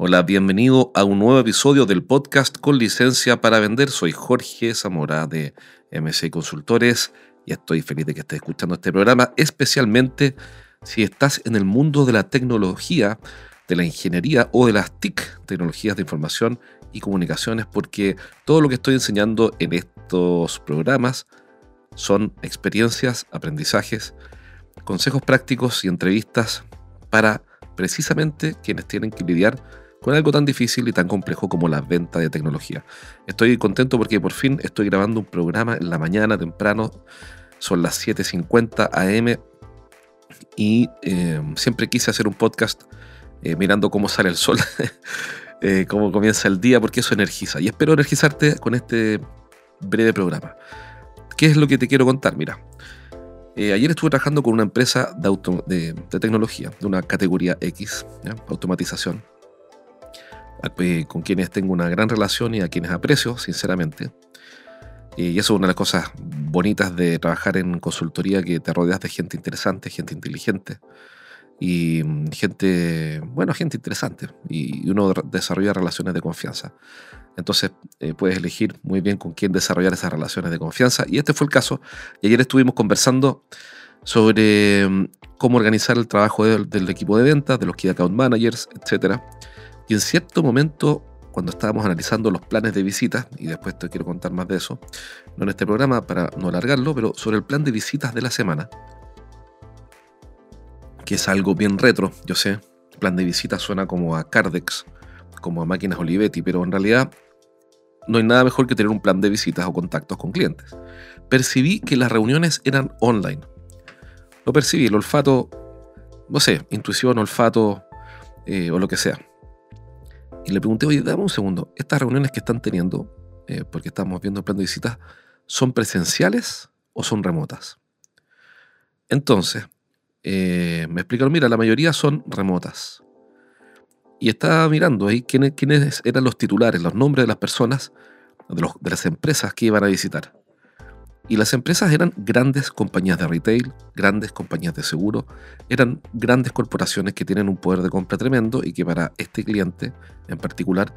Hola, bienvenido a un nuevo episodio del podcast con licencia para vender. Soy Jorge Zamora de MC Consultores y estoy feliz de que estés escuchando este programa, especialmente si estás en el mundo de la tecnología, de la ingeniería o de las TIC, tecnologías de información y comunicaciones, porque todo lo que estoy enseñando en estos programas son experiencias, aprendizajes, consejos prácticos y entrevistas para precisamente quienes tienen que lidiar con algo tan difícil y tan complejo como la venta de tecnología. Estoy contento porque por fin estoy grabando un programa en la mañana temprano, son las 7.50 am y eh, siempre quise hacer un podcast eh, mirando cómo sale el sol, eh, cómo comienza el día, porque eso energiza. Y espero energizarte con este breve programa. ¿Qué es lo que te quiero contar? Mira, ayer estuve trabajando con una empresa de, de, tecnología, de una categoría X, automatización, con quienes tengo una gran relación y a quienes aprecio, sinceramente. Y eso es una de las cosas bonitas de trabajar en consultoría, que te rodeas de gente interesante, gente inteligente y mm, gente, bueno, gente interesante. Y uno desarrolla relaciones de confianza. Entonces eh, puedes elegir muy bien con quién desarrollar esas relaciones de confianza. Y este fue el caso. Y ayer estuvimos conversando sobre mm, cómo organizar el trabajo del, del equipo de ventas, de los key account managers, etcétera y en cierto momento, cuando estábamos analizando los planes de visitas, y después te quiero contar más de eso, no en este programa para no alargarlo, pero sobre el plan de visitas de la semana, que es algo bien retro, yo sé, plan de visitas suena como a Cardex, como a máquinas Olivetti, pero en realidad no hay nada mejor que tener un plan de visitas o contactos con clientes. Percibí que las reuniones eran online. Lo percibí, el olfato, no sé, intuición, olfato eh, o lo que sea. Y le pregunté, oye, dame un segundo, estas reuniones que están teniendo, eh, porque estamos viendo el plan de visitas, ¿son presenciales o son remotas? Entonces, eh, me explicaron, mira, la mayoría son remotas. Y estaba mirando ahí quiénes, quiénes eran los titulares, los nombres de las personas, de, de las empresas que iban a visitar. Y las empresas eran grandes compañías de retail, grandes compañías de seguro, eran grandes corporaciones que tienen un poder de compra tremendo y que para este cliente en particular,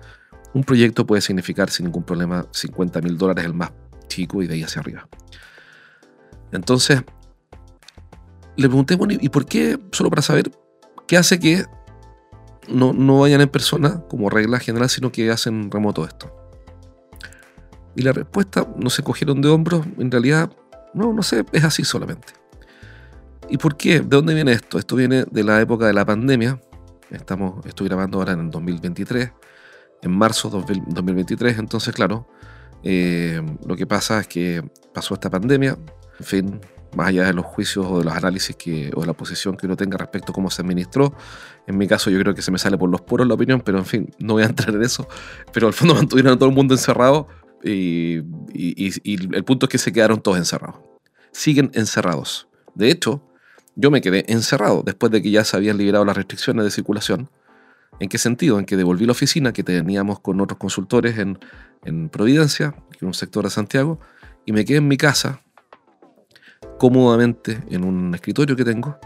un proyecto puede significar sin ningún problema 50 mil dólares el más chico y de ahí hacia arriba. Entonces, le pregunté, bueno, ¿y por qué? Solo para saber qué hace que no, no vayan en persona como regla general, sino que hacen remoto esto. Y la respuesta, no se cogieron de hombros, en realidad, no, no sé, es así solamente. ¿Y por qué? ¿De dónde viene esto? Esto viene de la época de la pandemia. Estamos, estoy grabando ahora en el 2023, en marzo de 2023, entonces claro, eh, lo que pasa es que pasó esta pandemia, en fin, más allá de los juicios o de los análisis que, o de la posición que uno tenga respecto a cómo se administró. En mi caso yo creo que se me sale por los poros la opinión, pero en fin, no voy a entrar en eso. Pero al fondo mantuvieron a todo el mundo encerrado y, el punto es que se quedaron todos encerrados. Siguen encerrados. De hecho, yo me quedé encerrado después de que ya se habían liberado las restricciones de circulación. ¿En qué sentido? En que devolví la oficina que teníamos con otros consultores en, Providencia, que es un sector de Santiago, y me quedé en mi casa, cómodamente, en un escritorio que tengo.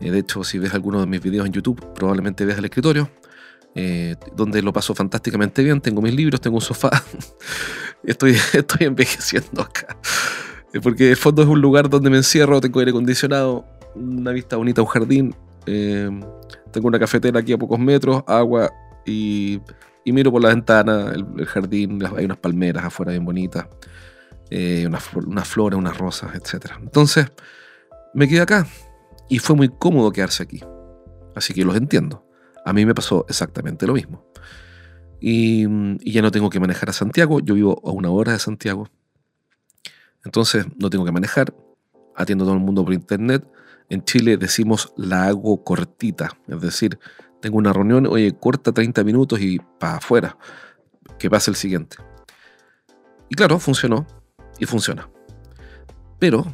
Eh, de hecho, si ves alguno de mis videos en YouTube, probablemente veas el escritorio. Eh, donde lo paso fantásticamente bien. Tengo mis libros, tengo un sofá. estoy, estoy envejeciendo acá. Eh, porque el fondo es un lugar donde me encierro, tengo aire acondicionado, una vista bonita, un jardín. Eh, tengo una cafetera aquí a pocos metros, agua y, miro por la ventana el, jardín. Hay unas palmeras afuera bien bonitas, unas, unas flores, unas rosas, etc. Entonces me quedé acá y fue muy cómodo quedarse aquí. Así que los entiendo. A mí me pasó exactamente lo mismo. Y, ya no tengo que manejar a Santiago, yo vivo a una hora de Santiago. Entonces no tengo que manejar, atiendo a todo el mundo por internet. En Chile decimos la hago cortita, es decir, tengo una reunión, oye, corta 30 minutos y para afuera. que pase el siguiente. Y claro, funcionó y funciona. Pero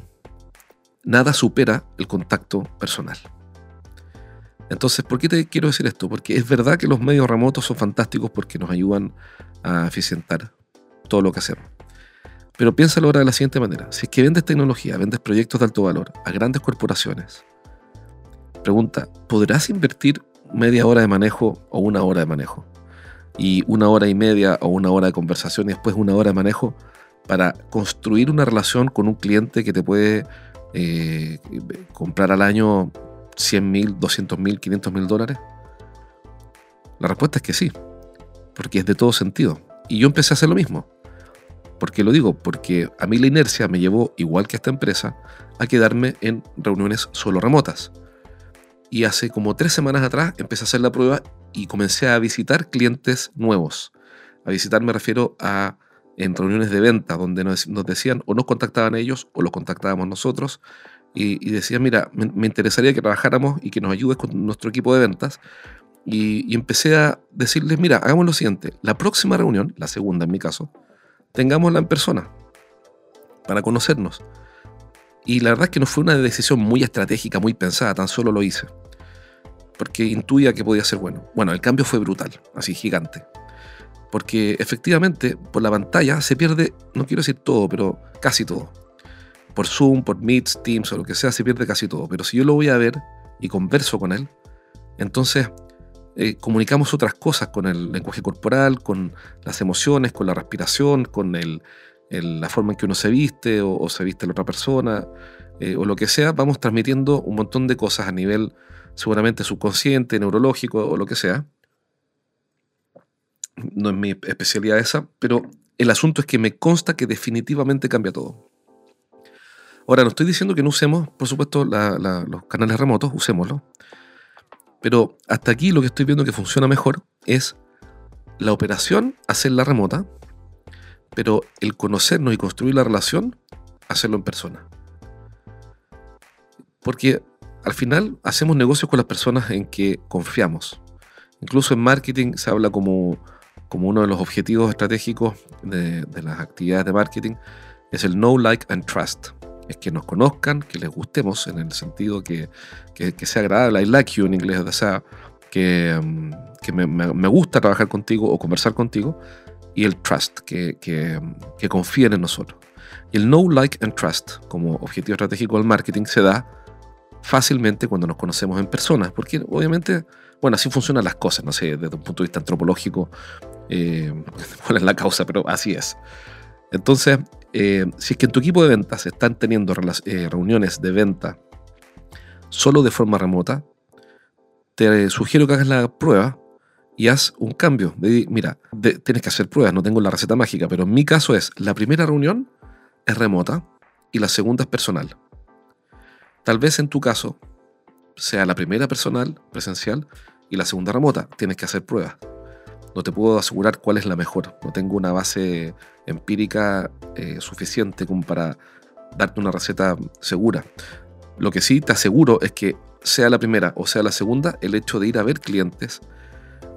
nada supera el contacto personal. Entonces, ¿por qué te quiero decir esto? Porque es verdad que los medios remotos son fantásticos porque nos ayudan a eficientar todo lo que hacemos. Pero piénsalo ahora de la siguiente manera. Si es que vendes tecnología, vendes proyectos de alto valor a grandes corporaciones, pregunta, ¿podrás invertir media hora de manejo o una hora de manejo? Y una hora y media o una hora de conversación y después una hora de manejo para construir una relación con un cliente que te puede eh, comprar al año 100 mil, 200 mil, 500 mil dólares? La respuesta es que sí, porque es de todo sentido. Y yo empecé a hacer lo mismo. ¿Por qué lo digo? Porque a mí la inercia me llevó, igual que esta empresa, a quedarme en reuniones solo remotas. Y hace como tres semanas atrás empecé a hacer la prueba y comencé a visitar clientes nuevos. A visitar me refiero a en reuniones de venta, donde nos, decían o nos contactaban ellos o los contactábamos nosotros y, decían, mira, me, interesaría que trabajáramos y que nos ayudes con nuestro equipo de ventas. Y, y empecé a decirles, mira, hagamos lo siguiente, la próxima reunión, la segunda en mi caso, tengámosla en persona, para conocernos. Y la verdad es que no fue una decisión muy estratégica, muy pensada, tan solo lo hice. Porque intuía que podía ser bueno. Bueno, el cambio fue brutal, así gigante. Porque efectivamente, por la pantalla se pierde, no quiero decir todo, pero casi todo. Por Zoom, por Meet, Teams o lo que sea, se pierde casi todo. Pero si yo lo voy a ver y converso con él, entonces eh, comunicamos otras cosas con el lenguaje corporal, con las emociones, con la respiración, con el, la forma en que uno se viste o, se viste la otra persona eh, o lo que sea, vamos transmitiendo un montón de cosas a nivel seguramente subconsciente, neurológico o lo que sea. No es mi especialidad esa, pero el asunto es que me consta que definitivamente cambia todo. Ahora, no estoy diciendo que no usemos, por supuesto, los canales remotos, usémoslo. Pero hasta aquí lo que estoy viendo que funciona mejor es la operación, hacerla remota, pero el conocernos y construir la relación, hacerlo en persona. Porque al final hacemos negocios con las personas en que confiamos. Incluso en marketing se habla como, como uno de los objetivos estratégicos de, de las actividades de marketing, es el know, like and trust es que nos conozcan, que les gustemos, en el sentido que, que, sea agradable, I like you en inglés, o sea, que, mm, que me, me, gusta trabajar contigo o conversar contigo, y el trust, que, que, confíen en nosotros. Y el know, like and trust como objetivo estratégico del marketing se da fácilmente cuando nos conocemos en persona, porque obviamente, bueno, así funcionan las cosas, no sé, desde un punto de vista antropológico, eh, cuál es la causa, pero así es. Entonces, eh, si es que en tu equipo de ventas están teniendo eh, reuniones de venta solo de forma remota, te sugiero que hagas la prueba y haz un cambio. mira, tienes que hacer pruebas, no tengo la receta mágica, pero en mi caso es, la primera reunión es remota y la segunda es personal. Tal vez en tu caso sea la primera personal, presencial, y la segunda remota. Tienes que hacer pruebas no te puedo asegurar cuál es la mejor. No tengo una base empírica eh, suficiente como para darte una receta segura. Lo que sí te aseguro es que sea la primera o sea la segunda, el hecho de ir a ver clientes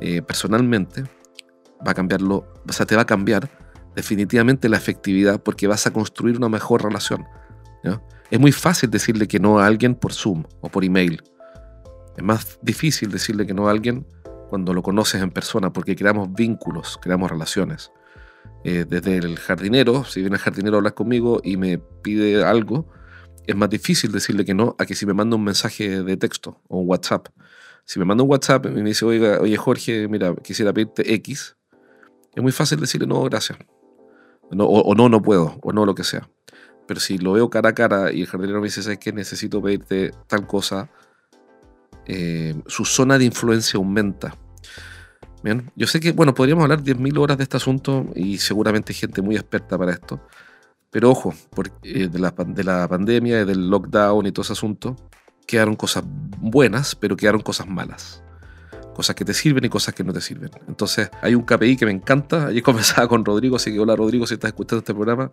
eh, personalmente va a cambiarlo, o sea, te va a cambiar definitivamente la efectividad porque vas a construir una mejor relación. Es muy fácil decirle que no a alguien por Zoom o por email. Es más difícil decirle que no a alguien cuando lo conoces en persona, porque creamos vínculos, creamos relaciones. Eh, desde el jardinero, si viene el jardinero a hablar conmigo y me pide algo, es más difícil decirle que no a que si me manda un mensaje de texto o un WhatsApp. Si me manda un WhatsApp y me dice, oye Jorge, mira, quisiera pedirte X, es muy fácil decirle no, gracias. No, o, no, no puedo, o no, lo que sea. Pero si lo veo cara a cara y el jardinero me dice, ¿sabes qué? Necesito pedirte tal cosa, eh, su zona de influencia aumenta. Yo sé que, bueno, podríamos hablar 10.000 horas de este asunto y seguramente gente muy experta para esto. Pero ojo, porque, eh, de, la, de la pandemia, del lockdown y todo ese asunto, quedaron cosas buenas, pero quedaron cosas malas. Cosas que te sirven y cosas que no te sirven. Entonces, hay un KPI que me encanta. Ayer conversaba con Rodrigo, así que hola Rodrigo, si estás escuchando este programa,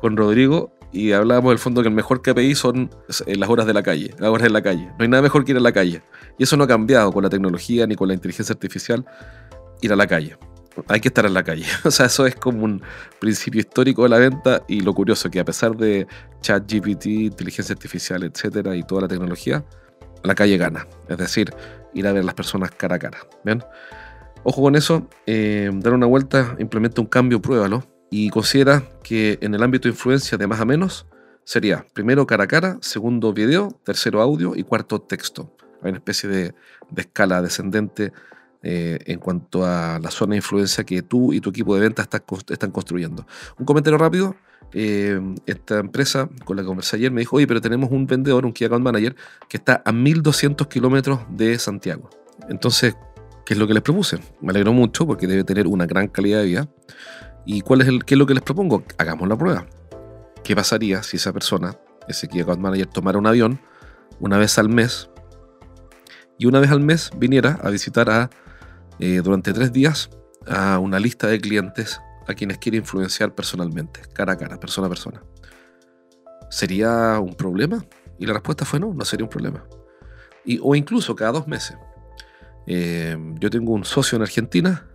con Rodrigo, y hablábamos del fondo que el mejor KPI son eh, las horas de la calle, las horas en la calle. No hay nada mejor que ir a la calle. Y eso no ha cambiado con la tecnología ni con la inteligencia artificial, ir a la calle. hay que estar en la calle. O sea, eso es como un principio histórico de la venta y lo curioso que a pesar de ChatGPT, inteligencia artificial, etcétera, y toda la tecnología, la calle gana. Es decir, ir a ver las personas cara a cara. ¿Bien? Ojo con eso, eh, dar una vuelta, implementa un cambio, pruébalo y considera que en el ámbito de influencia de más a menos sería primero cara a cara, segundo video, tercero audio y cuarto texto. Hay una especie de, escala descendente eh, en cuanto a la zona de influencia que tú y tu equipo de ventas están construyendo. Un comentario rápido. Eh, esta empresa con la que conversé ayer me dijo, oye, pero tenemos un vendedor, un Key Account Manager, que está a 1200 kilómetros de Santiago. Entonces, ¿qué es lo que les propuse? Me alegro mucho porque debe tener una gran calidad de vida. ¿Y cuál es, el, qué es lo que les propongo? Hagamos la prueba. ¿Qué pasaría si esa persona, ese Key Account Manager, tomara un avión una vez al mes y una vez al mes viniera a visitar a, eh, durante tres días a una lista de clientes a quienes quiere influenciar personalmente, cara a cara, persona a persona. ¿Sería un problema? Y la respuesta fue no, no sería un problema. Y, o incluso cada dos meses. Eh, yo tengo un socio en Argentina,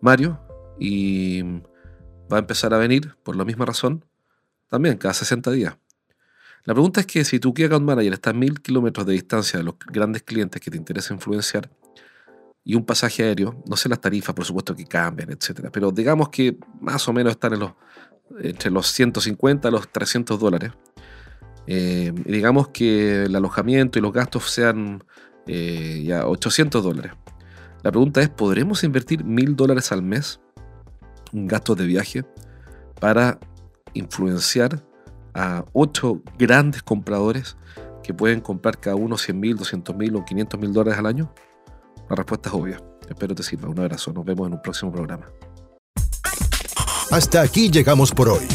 Mario, y va a empezar a venir por la misma razón también cada 60 días. La pregunta es que si tu Key Account Manager está a mil kilómetros de distancia de los grandes clientes que te interesa influenciar y un pasaje aéreo, no sé las tarifas, por supuesto que cambian, etcétera, pero digamos que más o menos están entre los 150 a los 300 dólares. Eh, digamos que el alojamiento y los gastos sean eh, ya 800 dólares. La pregunta es, ¿podremos invertir mil dólares al mes en gastos de viaje para influenciar a ocho grandes compradores que pueden comprar cada uno 100 mil, 200 mil o 500 mil dólares al año? La respuesta es obvia. Espero te sirva. Un abrazo. Nos vemos en un próximo programa. Hasta aquí llegamos por hoy.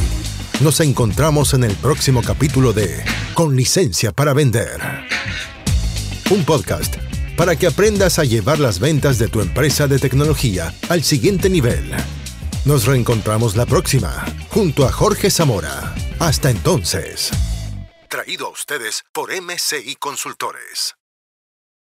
Nos encontramos en el próximo capítulo de Con licencia para vender. Un podcast para que aprendas a llevar las ventas de tu empresa de tecnología al siguiente nivel. Nos reencontramos la próxima, junto a Jorge Zamora. Hasta entonces. Traído a ustedes por MCI Consultores.